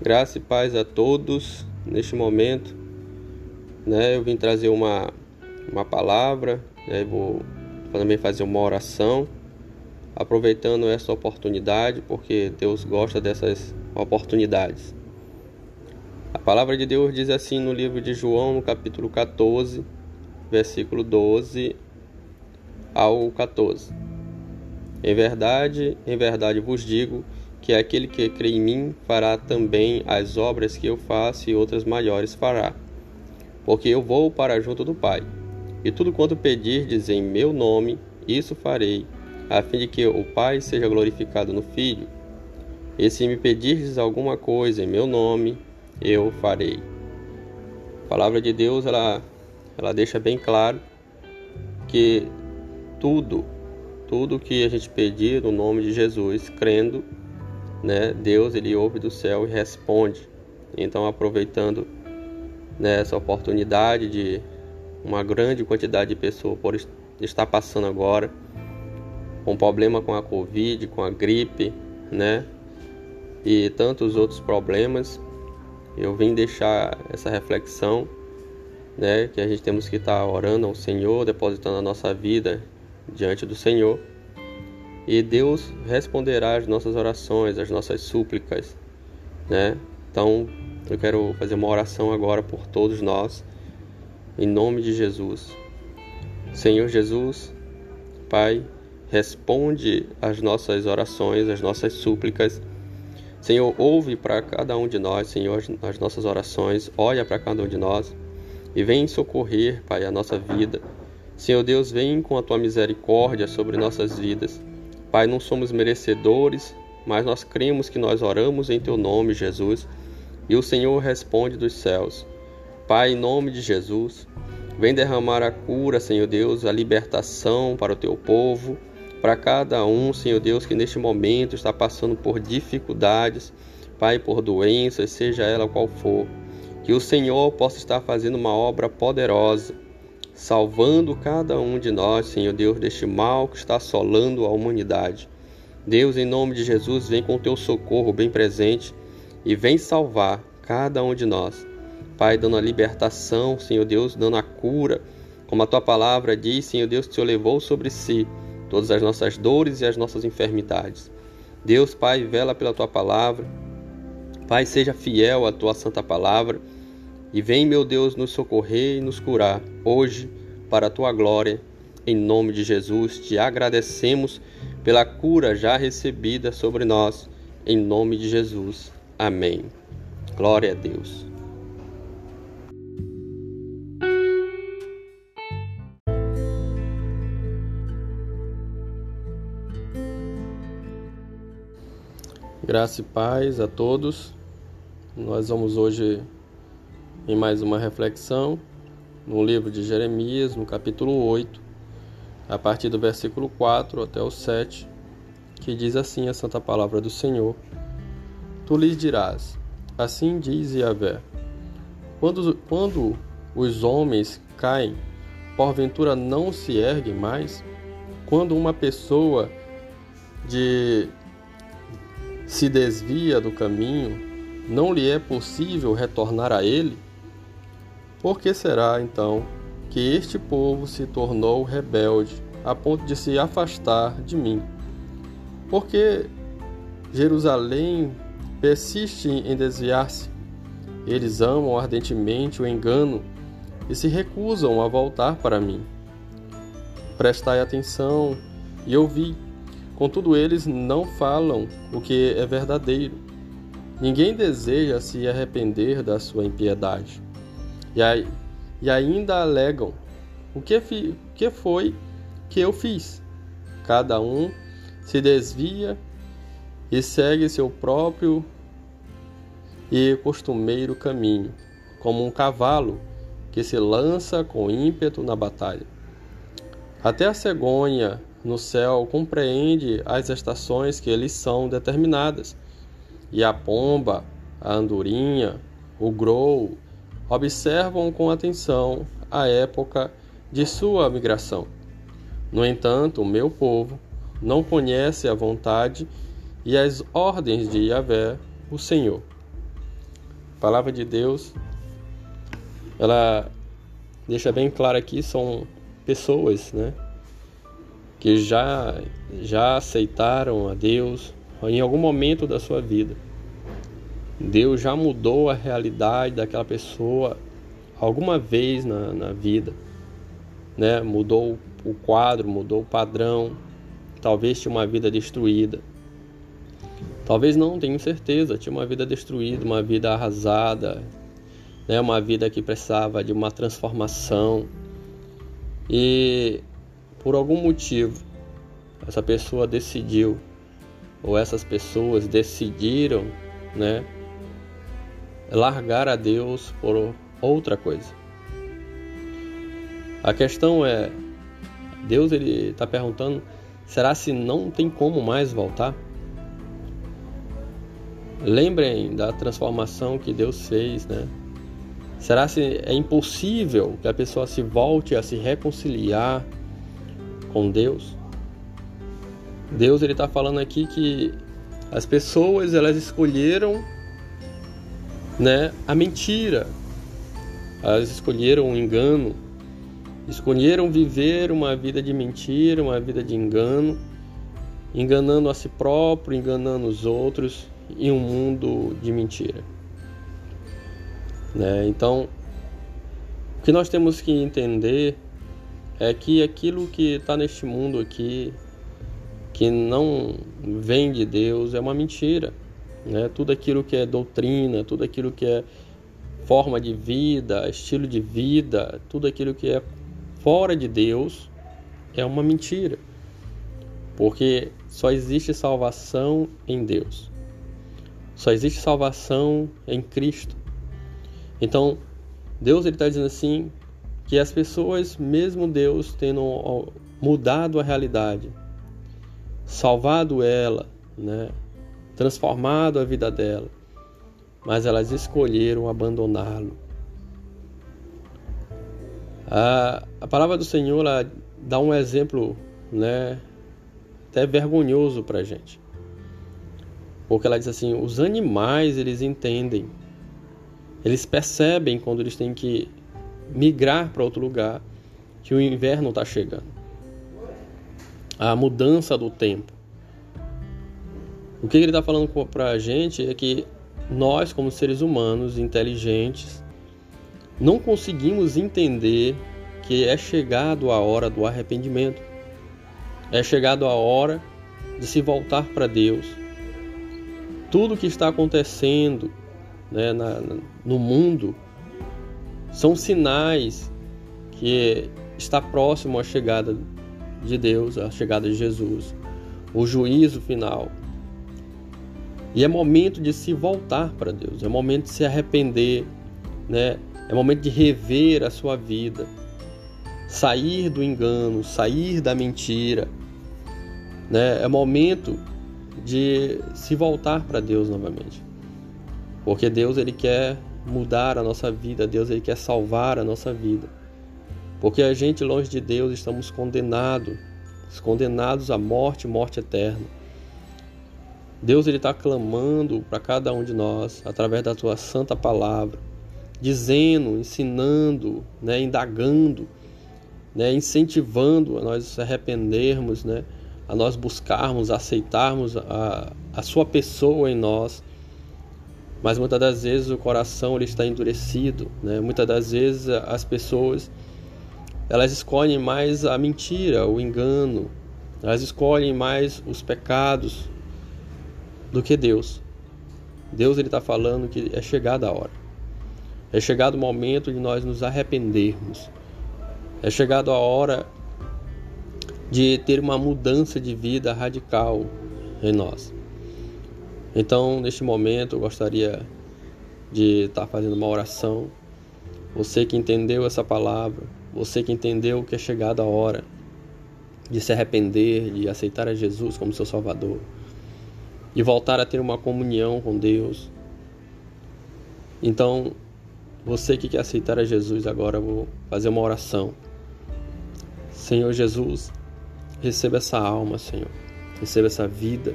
Graça e paz a todos neste momento. Né, eu vim trazer uma, uma palavra, né, vou também fazer uma oração, aproveitando essa oportunidade, porque Deus gosta dessas oportunidades. A palavra de Deus diz assim no livro de João, no capítulo 14, versículo 12 ao 14. Em verdade, em verdade vos digo que aquele que crê em mim fará também as obras que eu faço e outras maiores fará. Porque eu vou para junto do Pai. E tudo quanto pedirdes em meu nome, isso farei, a fim de que o Pai seja glorificado no Filho. E se me pedirdes alguma coisa em meu nome, eu farei. A palavra de Deus, ela, ela deixa bem claro que tudo, tudo que a gente pedir no nome de Jesus, crendo, né, Deus ele ouve do céu e responde. Então, aproveitando né, essa oportunidade de uma grande quantidade de pessoas por estar passando agora com problema com a Covid, com a gripe, né, e tantos outros problemas, eu vim deixar essa reflexão, né, que a gente temos que estar orando ao Senhor, depositando a nossa vida diante do Senhor e Deus responderá às nossas orações, às nossas súplicas, né? Então, eu quero fazer uma oração agora por todos nós, em nome de Jesus. Senhor Jesus, Pai, responde às nossas orações, às nossas súplicas. Senhor, ouve para cada um de nós, Senhor, as nossas orações, olha para cada um de nós e vem socorrer, Pai, a nossa vida. Senhor Deus, vem com a tua misericórdia sobre nossas vidas. Pai, não somos merecedores, mas nós cremos que nós oramos em Teu nome, Jesus, e o Senhor responde dos céus. Pai, em nome de Jesus, vem derramar a cura, Senhor Deus, a libertação para o Teu povo, para cada um, Senhor Deus, que neste momento está passando por dificuldades, Pai, por doenças, seja ela qual for. Que o Senhor possa estar fazendo uma obra poderosa salvando cada um de nós, Senhor Deus, deste mal que está assolando a humanidade. Deus, em nome de Jesus, vem com o teu socorro bem presente e vem salvar cada um de nós. Pai, dando a libertação, Senhor Deus, dando a cura, como a tua palavra diz, Senhor Deus, que o Senhor levou sobre si todas as nossas dores e as nossas enfermidades. Deus, Pai, vela pela tua palavra. Pai, seja fiel à tua santa palavra e vem, meu Deus, nos socorrer e nos curar hoje para a tua glória. Em nome de Jesus, te agradecemos pela cura já recebida sobre nós. Em nome de Jesus. Amém. Glória a Deus. Graça e paz a todos. Nós vamos hoje em mais uma reflexão no livro de Jeremias, no capítulo 8, a partir do versículo 4 até o 7, que diz assim a santa palavra do Senhor: Tu lhes dirás: Assim diz Yahvé: quando, quando os homens caem, porventura não se erguem mais? Quando uma pessoa de se desvia do caminho, não lhe é possível retornar a ele? Por que será, então, que este povo se tornou rebelde a ponto de se afastar de mim? Porque Jerusalém persiste em desviar-se. Eles amam ardentemente o engano e se recusam a voltar para mim. Prestai atenção e ouvi. Contudo, eles não falam o que é verdadeiro. Ninguém deseja se arrepender da sua impiedade. E, aí, e ainda alegam: o que, fi, o que foi que eu fiz? Cada um se desvia e segue seu próprio e costumeiro caminho, como um cavalo que se lança com ímpeto na batalha. Até a cegonha no céu compreende as estações que lhes são determinadas, e a pomba, a andorinha, o grou observam com atenção a época de sua migração. No entanto, o meu povo não conhece a vontade e as ordens de Yahvé, o Senhor. A palavra de Deus, ela deixa bem claro aqui, são pessoas, né? Que já, já aceitaram a Deus em algum momento da sua vida. Deus já mudou a realidade daquela pessoa alguma vez na, na vida, né? Mudou o quadro, mudou o padrão, talvez tinha uma vida destruída. Talvez não, tenho certeza, tinha uma vida destruída, uma vida arrasada, né? uma vida que precisava de uma transformação. E por algum motivo, essa pessoa decidiu, ou essas pessoas decidiram, né? Largar a Deus por outra coisa. A questão é, Deus ele está perguntando, será se não tem como mais voltar? Lembrem da transformação que Deus fez, né? Será se é impossível que a pessoa se volte a se reconciliar com Deus? Deus ele está falando aqui que as pessoas elas escolheram, né, a mentira. Elas escolheram o engano, escolheram viver uma vida de mentira, uma vida de engano, enganando a si próprio, enganando os outros em um mundo de mentira. Né? Então, o que nós temos que entender é que aquilo que está neste mundo aqui, que não vem de Deus, é uma mentira. Né? Tudo aquilo que é doutrina, tudo aquilo que é forma de vida, estilo de vida, tudo aquilo que é fora de Deus é uma mentira. Porque só existe salvação em Deus. Só existe salvação em Cristo. Então, Deus está dizendo assim que as pessoas, mesmo Deus tendo mudado a realidade, salvado ela, né, transformado a vida dela, mas elas escolheram abandoná-lo. A, a palavra do Senhor dá um exemplo, né, até vergonhoso para a gente. Porque ela diz assim: os animais eles entendem, eles percebem quando eles têm que migrar para outro lugar que o inverno está chegando. A mudança do tempo. O que ele está falando para a gente é que nós, como seres humanos inteligentes, não conseguimos entender que é chegado a hora do arrependimento, é chegado a hora de se voltar para Deus, tudo que está acontecendo né, na, no mundo são sinais que está próximo à chegada de Deus, à chegada de Jesus, o juízo final. E é momento de se voltar para Deus, é momento de se arrepender, né? É momento de rever a sua vida, sair do engano, sair da mentira, né? É momento de se voltar para Deus novamente. Porque Deus ele quer mudar a nossa vida, Deus ele quer salvar a nossa vida. Porque a gente longe de Deus estamos condenados, condenados à morte, morte eterna. Deus ele está clamando para cada um de nós através da tua santa palavra, dizendo, ensinando, né, indagando, né, incentivando a nós se arrependermos, né, a nós buscarmos, aceitarmos a, a sua pessoa em nós. Mas muitas das vezes o coração ele está endurecido, né? Muitas das vezes as pessoas elas escolhem mais a mentira, o engano, elas escolhem mais os pecados do que Deus. Deus ele está falando que é chegada a hora. É chegado o momento de nós nos arrependermos. É chegado a hora de ter uma mudança de vida radical em nós. Então, neste momento, eu gostaria de estar fazendo uma oração. Você que entendeu essa palavra, você que entendeu que é chegada a hora de se arrepender, de aceitar a Jesus como seu Salvador, de voltar a ter uma comunhão com Deus. Então, você que quer aceitar a Jesus agora, vou fazer uma oração. Senhor Jesus, Receba essa alma, Senhor. Receba essa vida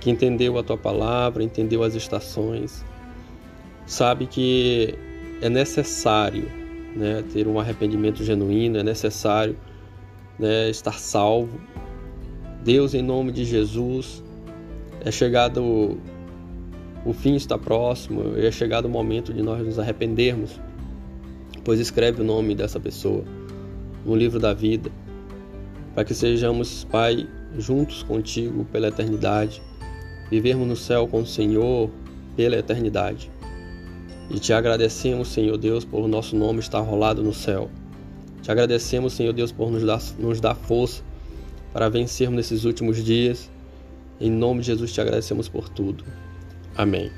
que entendeu a tua palavra, entendeu as estações, sabe que é necessário né, ter um arrependimento genuíno, é necessário né, estar salvo. Deus, em nome de Jesus, é chegado o fim está próximo, é chegado o momento de nós nos arrependermos, pois escreve o nome dessa pessoa no livro da vida, para que sejamos, Pai, juntos contigo pela eternidade, vivermos no céu com o Senhor pela eternidade. E te agradecemos, Senhor Deus, por nosso nome estar rolado no céu. Te agradecemos, Senhor Deus, por nos dar, nos dar força para vencermos nesses últimos dias. Em nome de Jesus te agradecemos por tudo. Amém.